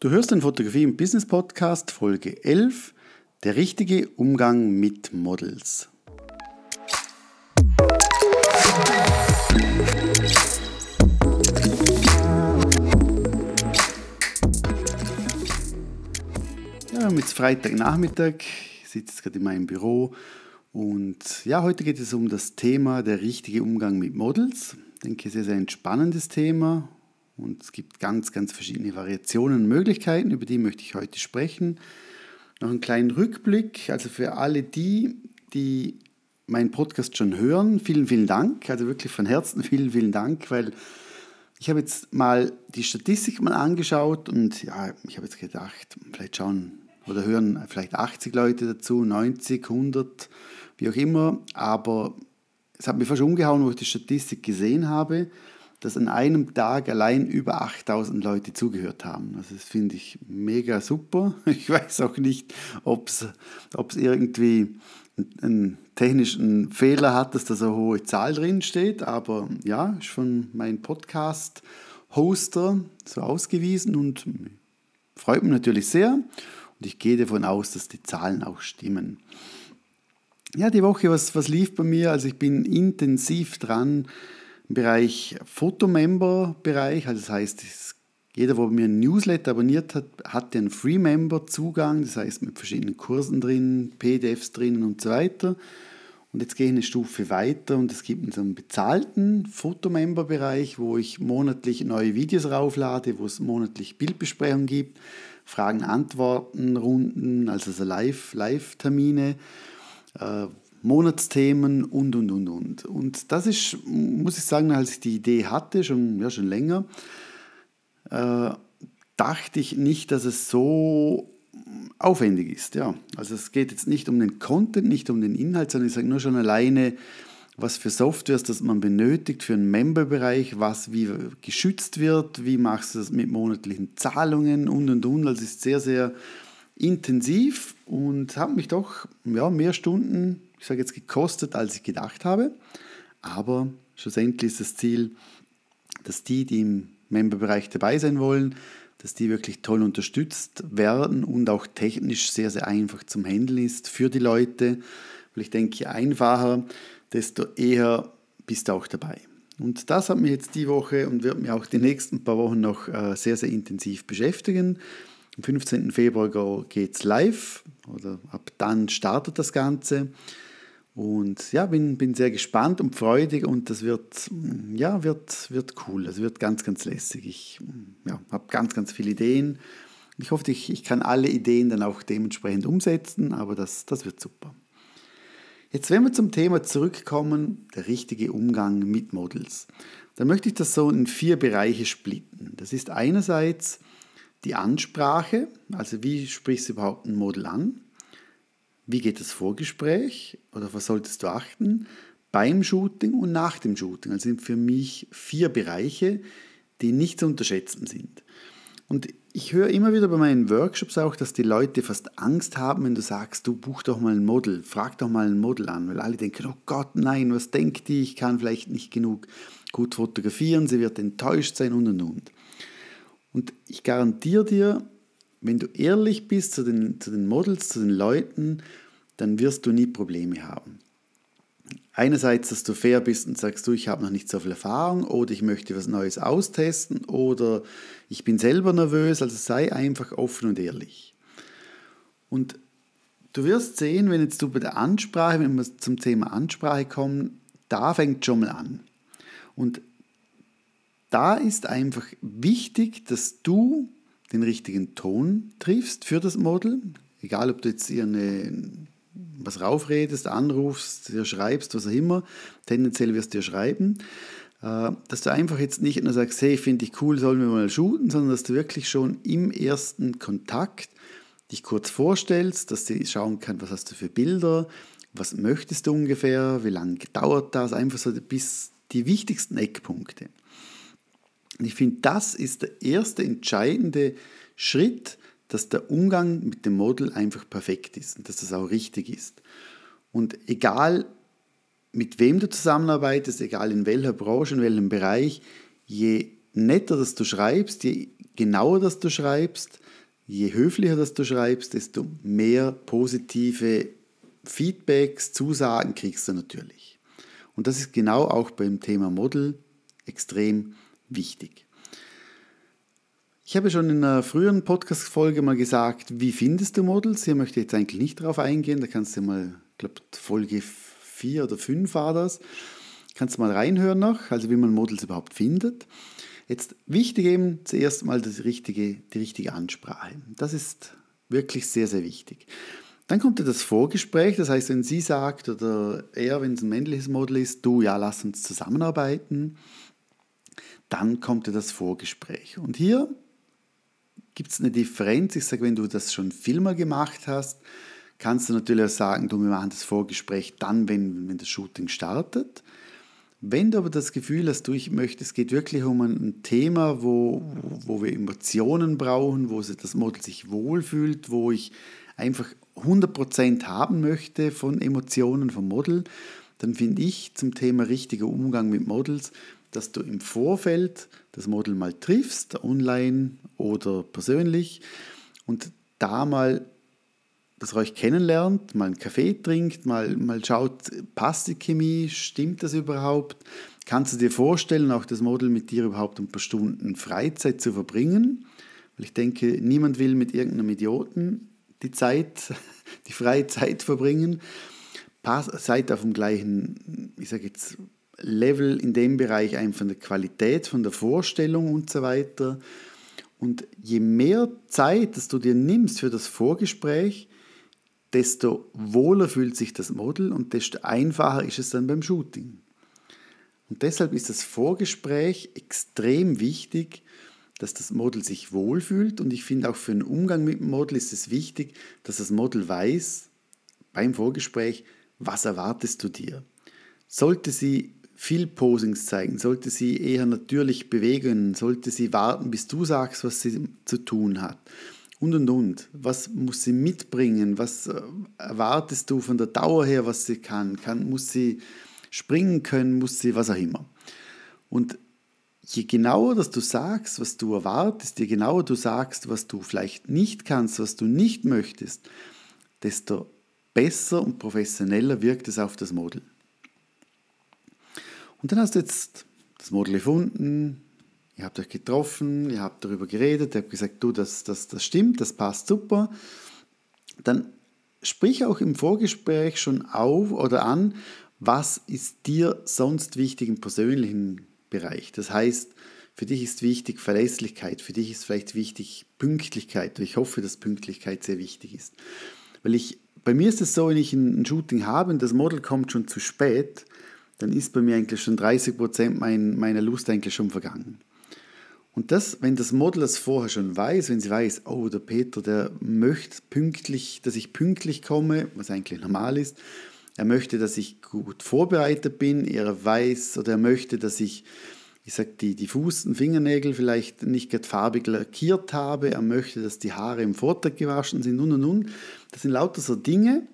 Du hörst den Fotografie im Business Podcast Folge 11, der richtige Umgang mit Models. Ja, wir haben Freitagnachmittag, ich sitze jetzt gerade in meinem Büro und ja, heute geht es um das Thema der richtige Umgang mit Models. Ich denke, sehr, sehr ein spannendes Thema und es gibt ganz, ganz verschiedene Variationen und Möglichkeiten, über die möchte ich heute sprechen. Noch einen kleinen Rückblick, also für alle die, die meinen Podcast schon hören, vielen, vielen Dank, also wirklich von Herzen vielen, vielen Dank, weil ich habe jetzt mal die Statistik mal angeschaut und ja, ich habe jetzt gedacht, vielleicht schauen oder hören vielleicht 80 Leute dazu, 90, 100, wie auch immer, aber es hat mich fast umgehauen, wo ich die Statistik gesehen habe dass an einem Tag allein über 8000 Leute zugehört haben. Also das finde ich mega super. Ich weiß auch nicht, ob es irgendwie einen technischen Fehler hat, dass da so eine hohe Zahl drin steht, aber ja, ist von meinem Podcast-Hoster so ausgewiesen und freut mich natürlich sehr. Und ich gehe davon aus, dass die Zahlen auch stimmen. Ja, die Woche, was, was lief bei mir? Also ich bin intensiv dran, Bereich Fotomember-Bereich, also das heißt, jeder, der mir ein Newsletter abonniert hat, hat einen Free-Member-Zugang, das heißt mit verschiedenen Kursen drin, PDFs drin und so weiter. Und jetzt gehe ich eine Stufe weiter und es gibt einen bezahlten Fotomember-Bereich, wo ich monatlich neue Videos rauflade, wo es monatlich Bildbesprechungen gibt, Fragen-Antworten-Runden, also so Live-Termine, äh, Monatsthemen und, und, und, und. Und das ist, muss ich sagen, als ich die Idee hatte, schon, ja, schon länger, äh, dachte ich nicht, dass es so aufwendig ist. Ja. Also es geht jetzt nicht um den Content, nicht um den Inhalt, sondern ich sage nur schon alleine, was für Softwares das man benötigt für einen Member-Bereich, was wie geschützt wird, wie machst du das mit monatlichen Zahlungen und und und. Also es ist sehr, sehr intensiv und habe mich doch ja, mehr Stunden ich sage jetzt, gekostet, als ich gedacht habe. Aber schlussendlich ist das Ziel, dass die, die im Memberbereich dabei sein wollen, dass die wirklich toll unterstützt werden und auch technisch sehr, sehr einfach zum Handeln ist für die Leute. Weil ich denke, je einfacher, desto eher bist du auch dabei. Und das hat mich jetzt die Woche und wird mir auch die nächsten paar Wochen noch äh, sehr, sehr intensiv beschäftigen. Am 15. Februar geht es live oder ab dann startet das Ganze. Und ja, bin, bin sehr gespannt und freudig und das wird, ja, wird, wird cool. Es wird ganz, ganz lässig. Ich ja, habe ganz, ganz viele Ideen. Ich hoffe, ich, ich kann alle Ideen dann auch dementsprechend umsetzen, aber das, das wird super. Jetzt, wenn wir zum Thema zurückkommen, der richtige Umgang mit Models, dann möchte ich das so in vier Bereiche splitten. Das ist einerseits die Ansprache, also wie sprichst du überhaupt ein Model an? Wie geht das Vorgespräch oder was solltest du achten beim Shooting und nach dem Shooting? Das sind für mich vier Bereiche, die nicht zu unterschätzen sind. Und ich höre immer wieder bei meinen Workshops auch, dass die Leute fast Angst haben, wenn du sagst, du buch doch mal ein Model, frag doch mal ein Model an, weil alle denken, oh Gott, nein, was denkt die, ich kann vielleicht nicht genug gut fotografieren, sie wird enttäuscht sein und und und. Und ich garantiere dir, wenn du ehrlich bist zu den, zu den Models, zu den Leuten, dann wirst du nie Probleme haben. Einerseits, dass du fair bist und sagst, du, ich habe noch nicht so viel Erfahrung oder ich möchte was Neues austesten oder ich bin selber nervös, also sei einfach offen und ehrlich. Und du wirst sehen, wenn jetzt du bei der Ansprache, wenn wir zum Thema Ansprache kommen, da fängt schon mal an. Und da ist einfach wichtig, dass du den richtigen Ton triffst für das Model. Egal, ob du jetzt ihr was raufredest, anrufst, dir schreibst, was auch immer. Tendenziell wirst du dir schreiben. Äh, dass du einfach jetzt nicht nur sagst, hey, finde ich cool, sollen wir mal shooten, sondern dass du wirklich schon im ersten Kontakt dich kurz vorstellst, dass sie schauen kann, was hast du für Bilder, was möchtest du ungefähr, wie lange dauert das, einfach so bis die wichtigsten Eckpunkte. Und ich finde, das ist der erste entscheidende Schritt, dass der Umgang mit dem Model einfach perfekt ist und dass das auch richtig ist. Und egal mit wem du zusammenarbeitest, egal in welcher Branche, in welchem Bereich, je netter das du schreibst, je genauer das du schreibst, je höflicher das du schreibst, desto mehr positive Feedbacks, Zusagen kriegst du natürlich. Und das ist genau auch beim Thema Model extrem wichtig. Ich habe schon in einer früheren Podcast-Folge mal gesagt, wie findest du Models? Hier möchte ich jetzt eigentlich nicht darauf eingehen. Da kannst du mal, ich glaube, Folge 4 oder 5 war das. Kannst du mal reinhören noch, also wie man Models überhaupt findet. Jetzt wichtig eben zuerst mal das richtige, die richtige Ansprache. Das ist wirklich sehr, sehr wichtig. Dann kommt das Vorgespräch, das heißt, wenn sie sagt oder er, wenn es ein männliches Model ist, du, ja, lass uns zusammenarbeiten, dann kommt ja das Vorgespräch. Und hier gibt es eine Differenz. Ich sage, wenn du das schon viel mal gemacht hast, kannst du natürlich auch sagen, du, wir machen das Vorgespräch dann, wenn, wenn das Shooting startet. Wenn du aber das Gefühl hast, du, ich möchte, es geht wirklich um ein Thema, wo, wo wir Emotionen brauchen, wo das Model sich wohlfühlt, wo ich einfach 100% haben möchte von Emotionen vom Model, dann finde ich zum Thema richtiger Umgang mit Models, dass du im Vorfeld das Model mal triffst, online oder persönlich, und da mal das euch kennenlernt, mal einen Kaffee trinkt, mal, mal schaut, passt die Chemie, stimmt das überhaupt? Kannst du dir vorstellen, auch das Model mit dir überhaupt ein paar Stunden Freizeit zu verbringen? Weil ich denke, niemand will mit irgendeinem Idioten die Zeit, die freie Zeit verbringen. Seid auf dem gleichen, ich sage jetzt, Level in dem Bereich einfach von der Qualität, von der Vorstellung und so weiter. Und je mehr Zeit, dass du dir nimmst für das Vorgespräch, desto wohler fühlt sich das Model und desto einfacher ist es dann beim Shooting. Und deshalb ist das Vorgespräch extrem wichtig, dass das Model sich wohlfühlt. Und ich finde auch für den Umgang mit dem Model ist es wichtig, dass das Model weiß beim Vorgespräch, was erwartest du dir. Sollte sie viel Posings zeigen, sollte sie eher natürlich bewegen, sollte sie warten, bis du sagst, was sie zu tun hat und und und. Was muss sie mitbringen? Was äh, erwartest du von der Dauer her, was sie kann? kann muss sie springen können? Muss sie was auch immer? Und je genauer dass du sagst, was du erwartest, je genauer du sagst, was du vielleicht nicht kannst, was du nicht möchtest, desto besser und professioneller wirkt es auf das Model. Und dann hast du jetzt das Model gefunden, ihr habt euch getroffen, ihr habt darüber geredet, ihr habt gesagt, du, das, das, das stimmt, das passt super, dann sprich auch im Vorgespräch schon auf oder an, was ist dir sonst wichtig im persönlichen Bereich. Das heißt, für dich ist wichtig Verlässlichkeit, für dich ist vielleicht wichtig Pünktlichkeit. Ich hoffe, dass Pünktlichkeit sehr wichtig ist. Weil ich, bei mir ist es so, wenn ich ein Shooting habe und das Model kommt schon zu spät, dann ist bei mir eigentlich schon 30 Prozent mein, meiner Lust eigentlich schon vergangen. Und das, wenn das Model das vorher schon weiß, wenn sie weiß, oh, der Peter, der möchte pünktlich, dass ich pünktlich komme, was eigentlich normal ist, er möchte, dass ich gut vorbereitet bin, er weiß oder er möchte, dass ich, ich sag, die, die und Fingernägel vielleicht nicht gerade farbig lackiert habe, er möchte, dass die Haare im Vortag gewaschen sind und und und. Das sind lauter so Dinge,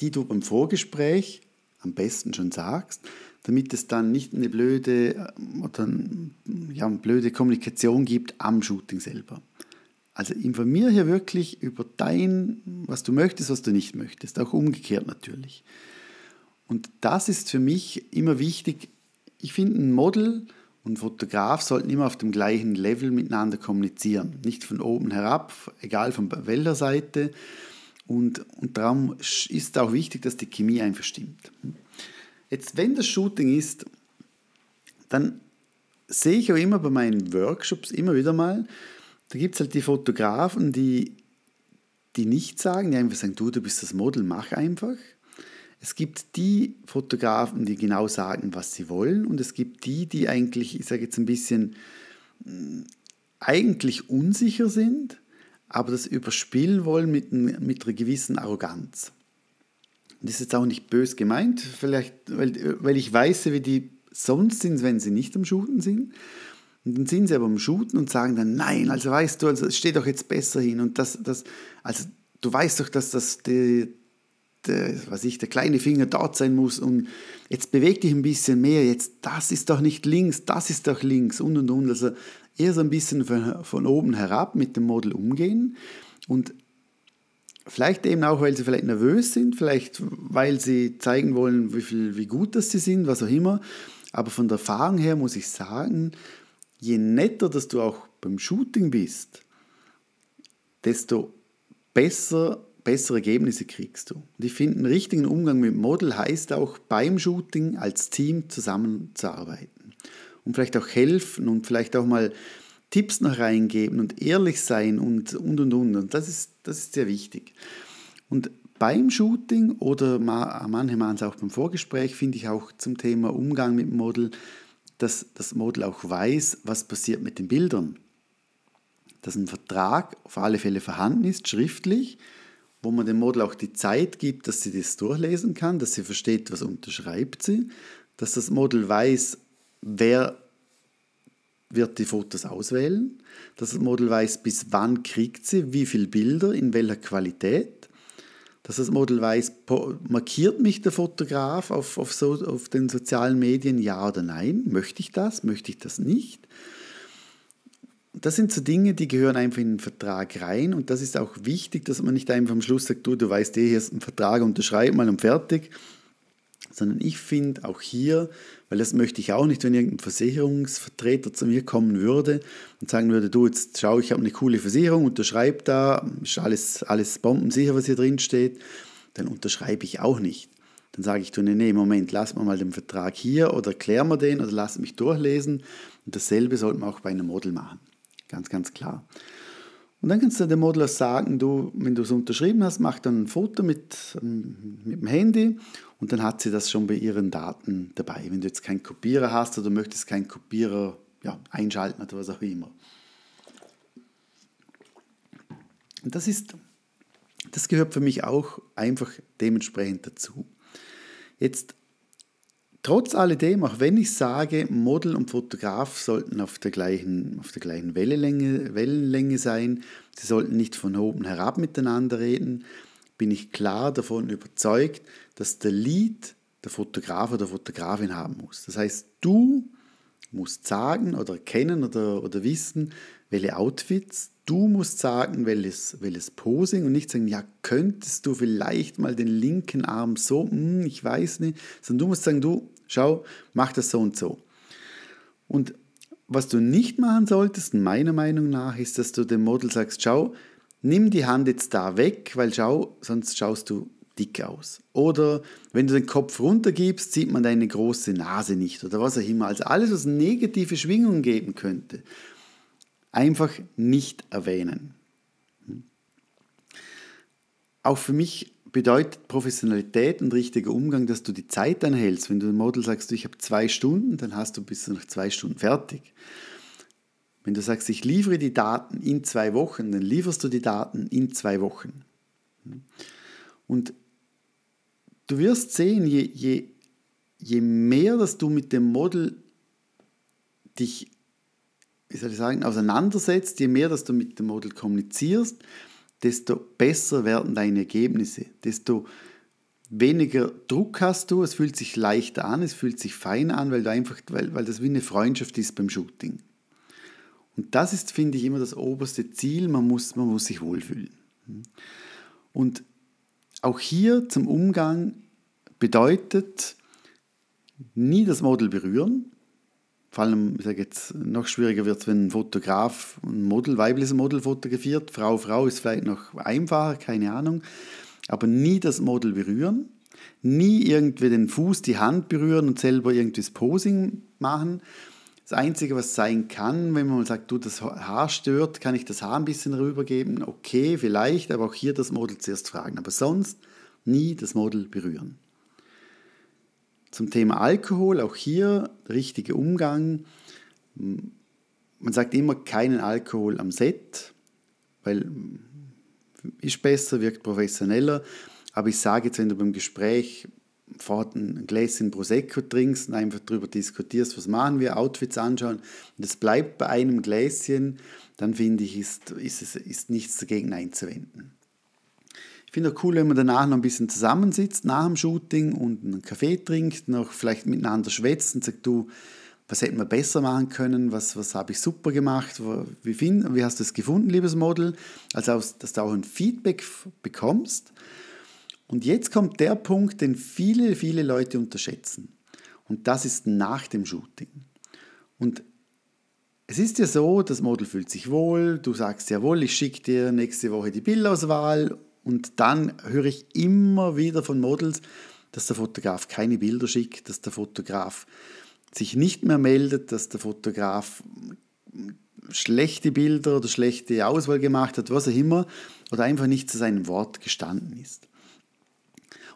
die du beim Vorgespräch am besten schon sagst, damit es dann nicht eine blöde, äh, oder, ja, eine blöde Kommunikation gibt am Shooting selber. Also informiere hier wirklich über dein, was du möchtest, was du nicht möchtest, auch umgekehrt natürlich. Und das ist für mich immer wichtig. Ich finde, ein Model und Fotograf sollten immer auf dem gleichen Level miteinander kommunizieren. Nicht von oben herab, egal von welcher Seite. Und, und darum ist auch wichtig, dass die Chemie einfach stimmt. Jetzt, wenn das Shooting ist, dann sehe ich auch immer bei meinen Workshops immer wieder mal, da gibt es halt die Fotografen, die, die nichts sagen, die einfach sagen, du, du bist das Model, mach einfach. Es gibt die Fotografen, die genau sagen, was sie wollen und es gibt die, die eigentlich, ich sage jetzt ein bisschen, mm, eigentlich unsicher sind, aber das überspielen wollen mit, mit einer gewissen Arroganz. Das ist jetzt auch nicht bös gemeint, vielleicht, weil, weil ich weiß, wie die sonst sind, wenn sie nicht am Shooten sind. Und dann sind sie aber am Shooten und sagen dann, nein, also weißt du, also es doch jetzt besser hin. Und das, das, also du weißt doch, dass das die, der, was ich, der kleine Finger dort sein muss und jetzt beweg dich ein bisschen mehr, jetzt das ist doch nicht links, das ist doch links und und und. Also eher so ein bisschen von, von oben herab mit dem Model umgehen und vielleicht eben auch, weil sie vielleicht nervös sind, vielleicht weil sie zeigen wollen, wie, viel, wie gut das sie sind, was auch immer. Aber von der Erfahrung her muss ich sagen, je netter, dass du auch beim Shooting bist, desto besser bessere Ergebnisse kriegst du. Und ich finde, einen richtigen Umgang mit Model heißt auch beim Shooting als Team zusammenzuarbeiten. Und vielleicht auch helfen und vielleicht auch mal Tipps noch reingeben und ehrlich sein und und und und. Das ist, das ist sehr wichtig. Und beim Shooting oder manche machen es auch beim Vorgespräch, finde ich auch zum Thema Umgang mit dem Model, dass das Model auch weiß, was passiert mit den Bildern. Dass ein Vertrag auf alle Fälle vorhanden ist, schriftlich, wo man dem Model auch die Zeit gibt, dass sie das durchlesen kann, dass sie versteht, was unterschreibt sie, dass das Model weiß, wer wird die Fotos auswählen, dass das Model weiß, bis wann kriegt sie, wie viele Bilder, in welcher Qualität, dass das Model weiß, markiert mich der Fotograf auf, auf, so, auf den sozialen Medien, ja oder nein, möchte ich das, möchte ich das nicht? Das sind so Dinge, die gehören einfach in den Vertrag rein und das ist auch wichtig, dass man nicht einfach am Schluss sagt, du, du weißt eh, hier ist ein Vertrag, unterschreib mal und fertig, sondern ich finde auch hier, weil das möchte ich auch nicht, wenn irgendein Versicherungsvertreter zu mir kommen würde und sagen würde, du, jetzt schau, ich habe eine coole Versicherung, unterschreib da, ist alles, alles bombensicher, was hier drin steht, dann unterschreibe ich auch nicht. Dann sage ich, du, nee, nee, Moment, lass mal den Vertrag hier oder klären wir den oder lass mich durchlesen. Und dasselbe sollte man auch bei einem Model machen. Ganz, ganz klar. Und dann kannst du dem Modeler sagen, du, wenn du es unterschrieben hast, mach dann ein Foto mit, mit dem Handy und dann hat sie das schon bei ihren Daten dabei. Wenn du jetzt keinen Kopierer hast oder möchtest keinen Kopierer ja, einschalten oder was auch immer. Und das ist, das gehört für mich auch einfach dementsprechend dazu. Jetzt Trotz alledem, auch wenn ich sage, Model und Fotograf sollten auf der gleichen, auf der gleichen Wellenlänge, Wellenlänge sein, sie sollten nicht von oben herab miteinander reden, bin ich klar davon überzeugt, dass der Lead der Fotograf oder Fotografin haben muss. Das heißt, du musst sagen oder kennen oder, oder wissen, welche Outfits, du musst sagen, welches, welches Posing und nicht sagen, ja, könntest du vielleicht mal den linken Arm so, hm, ich weiß nicht, sondern du musst sagen, du, schau, mach das so und so. Und was du nicht machen solltest, meiner Meinung nach, ist, dass du dem Model sagst, schau, nimm die Hand jetzt da weg, weil schau, sonst schaust du dick aus. Oder wenn du den Kopf runtergibst, sieht man deine große Nase nicht oder was auch immer. Also alles, was negative Schwingungen geben könnte, einfach nicht erwähnen. Auch für mich bedeutet Professionalität und richtiger Umgang, dass du die Zeit anhältst. Wenn du dem Model sagst, ich habe zwei Stunden, dann hast du bis nach zwei Stunden fertig. Wenn du sagst, ich liefere die Daten in zwei Wochen, dann lieferst du die Daten in zwei Wochen. Und du wirst sehen, je, je, je mehr, dass du mit dem Model dich wie soll ich sagen, auseinandersetzt, je mehr, dass du mit dem Model kommunizierst, desto besser werden deine Ergebnisse, desto weniger Druck hast du, es fühlt sich leichter an, es fühlt sich fein an, weil, du einfach, weil, weil das wie eine Freundschaft ist beim Shooting. Und das ist, finde ich, immer das oberste Ziel, man muss, man muss sich wohlfühlen. Und auch hier zum Umgang bedeutet, nie das Model berühren, vor allem, ich sage jetzt, noch schwieriger wird es, wenn ein Fotograf ein Model, weibliches Model fotografiert. Frau, Frau ist vielleicht noch einfacher, keine Ahnung. Aber nie das Model berühren, nie irgendwie den Fuß, die Hand berühren und selber irgendwie das Posing machen. Das Einzige, was sein kann, wenn man sagt, du, das Haar stört, kann ich das Haar ein bisschen rübergeben? Okay, vielleicht, aber auch hier das Model zuerst fragen. Aber sonst nie das Model berühren. Zum Thema Alkohol, auch hier der richtige Umgang. Man sagt immer keinen Alkohol am Set, weil ist besser, wirkt professioneller. Aber ich sage jetzt, wenn du beim Gespräch fort ein Gläschen Prosecco trinkst und einfach darüber diskutierst, was machen wir, Outfits anschauen, und es bleibt bei einem Gläschen, dann finde ich, ist, ist, ist nichts dagegen einzuwenden. Ich finde auch cool, wenn man danach noch ein bisschen zusammensitzt nach dem Shooting und einen Kaffee trinkt, noch vielleicht miteinander schwätzt und sagt, du, was hätten wir besser machen können, was, was habe ich super gemacht, wie, find, wie hast du es gefunden, liebes Model? Also, dass du auch ein Feedback bekommst. Und jetzt kommt der Punkt, den viele, viele Leute unterschätzen. Und das ist nach dem Shooting. Und es ist ja so, das Model fühlt sich wohl, du sagst jawohl, ich schicke dir nächste Woche die Bildauswahl und dann höre ich immer wieder von Models, dass der Fotograf keine Bilder schickt, dass der Fotograf sich nicht mehr meldet, dass der Fotograf schlechte Bilder oder schlechte Auswahl gemacht hat, was auch immer, oder einfach nicht zu seinem Wort gestanden ist.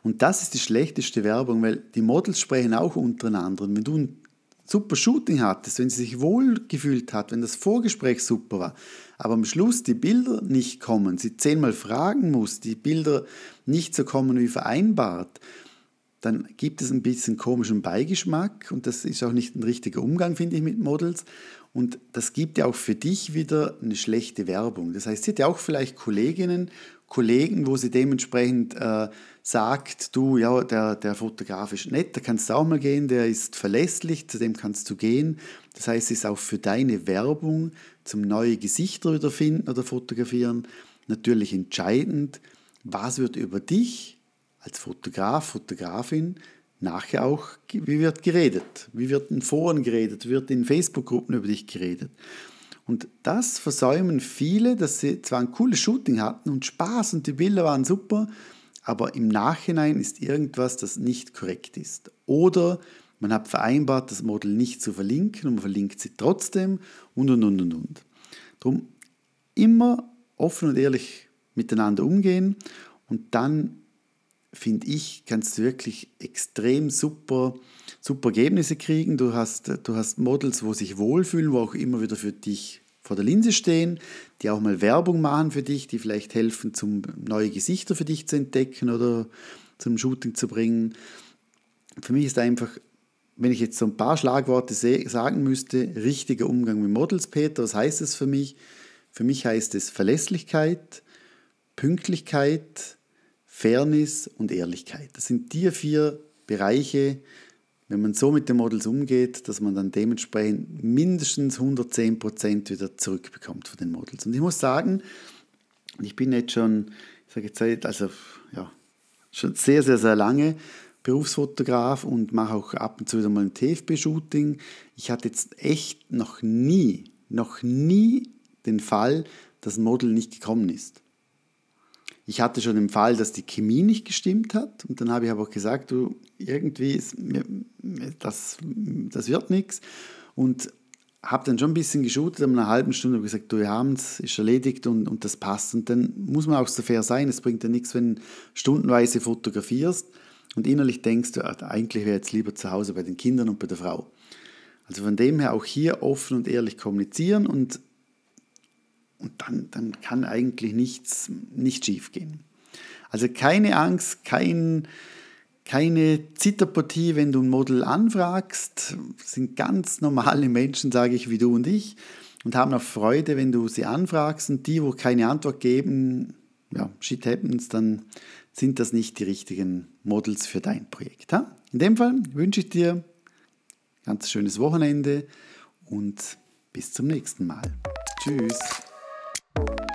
Und das ist die schlechteste Werbung, weil die Models sprechen auch untereinander. Und wenn du ein super Shooting hattest, wenn sie sich wohl gefühlt hat, wenn das Vorgespräch super war, aber am Schluss die Bilder nicht kommen, sie zehnmal fragen muss, die Bilder nicht so kommen wie vereinbart, dann gibt es ein bisschen komischen Beigeschmack und das ist auch nicht ein richtiger Umgang, finde ich, mit Models. Und das gibt ja auch für dich wieder eine schlechte Werbung. Das heißt, sie hat ja auch vielleicht Kolleginnen, Kollegen, wo sie dementsprechend äh, sagt, du, ja, der, der Fotograf ist nett, da kannst du auch mal gehen, der ist verlässlich, zu dem kannst du gehen. Das heißt, es ist auch für deine Werbung zum neue Gesichter wieder finden oder fotografieren natürlich entscheidend, was wird über dich als Fotograf, Fotografin nachher auch, wie wird geredet, wie wird in Foren geredet, wird in Facebook-Gruppen über dich geredet. Und das versäumen viele, dass sie zwar ein cooles Shooting hatten und Spaß und die Bilder waren super, aber im Nachhinein ist irgendwas, das nicht korrekt ist. Oder man hat vereinbart, das Model nicht zu verlinken und man verlinkt sie trotzdem und und und und und. Darum immer offen und ehrlich miteinander umgehen und dann finde ich, kannst du wirklich extrem super, super Ergebnisse kriegen. Du hast, du hast Models, wo sich wohlfühlen, wo auch immer wieder für dich vor der Linse stehen, die auch mal Werbung machen für dich, die vielleicht helfen, zum neue Gesichter für dich zu entdecken oder zum Shooting zu bringen. Für mich ist einfach, wenn ich jetzt so ein paar Schlagworte sagen müsste, richtiger Umgang mit Models, Peter, was heißt es für mich? Für mich heißt es Verlässlichkeit, Pünktlichkeit, Fairness und Ehrlichkeit. Das sind die vier Bereiche, wenn man so mit den Models umgeht, dass man dann dementsprechend mindestens 110% wieder zurückbekommt von den Models. Und ich muss sagen, ich bin jetzt schon, ich sage jetzt, also ja, schon sehr, sehr, sehr lange Berufsfotograf und mache auch ab und zu wieder mal ein TFB-Shooting. Ich hatte jetzt echt noch nie, noch nie den Fall, dass ein Model nicht gekommen ist. Ich hatte schon den Fall, dass die Chemie nicht gestimmt hat und dann habe ich aber auch gesagt, du, irgendwie ist das, das wird nichts und habe dann schon ein bisschen geshootet, aber einer halben Stunde habe gesagt, du, wir haben es, ist erledigt und, und das passt. Und dann muss man auch so fair sein, es bringt ja nichts, wenn du stundenweise fotografierst und innerlich denkst du, ah, eigentlich wäre jetzt lieber zu Hause bei den Kindern und bei der Frau. Also von dem her auch hier offen und ehrlich kommunizieren und und dann, dann kann eigentlich nichts nicht schief gehen. Also keine Angst, kein, keine Zitterpartie, wenn du ein Model anfragst. Das sind ganz normale Menschen, sage ich, wie du und ich. Und haben auch Freude, wenn du sie anfragst. Und die, wo keine Antwort geben, ja, shit happens, dann sind das nicht die richtigen Models für dein Projekt. Ha? In dem Fall wünsche ich dir ein ganz schönes Wochenende und bis zum nächsten Mal. Tschüss. you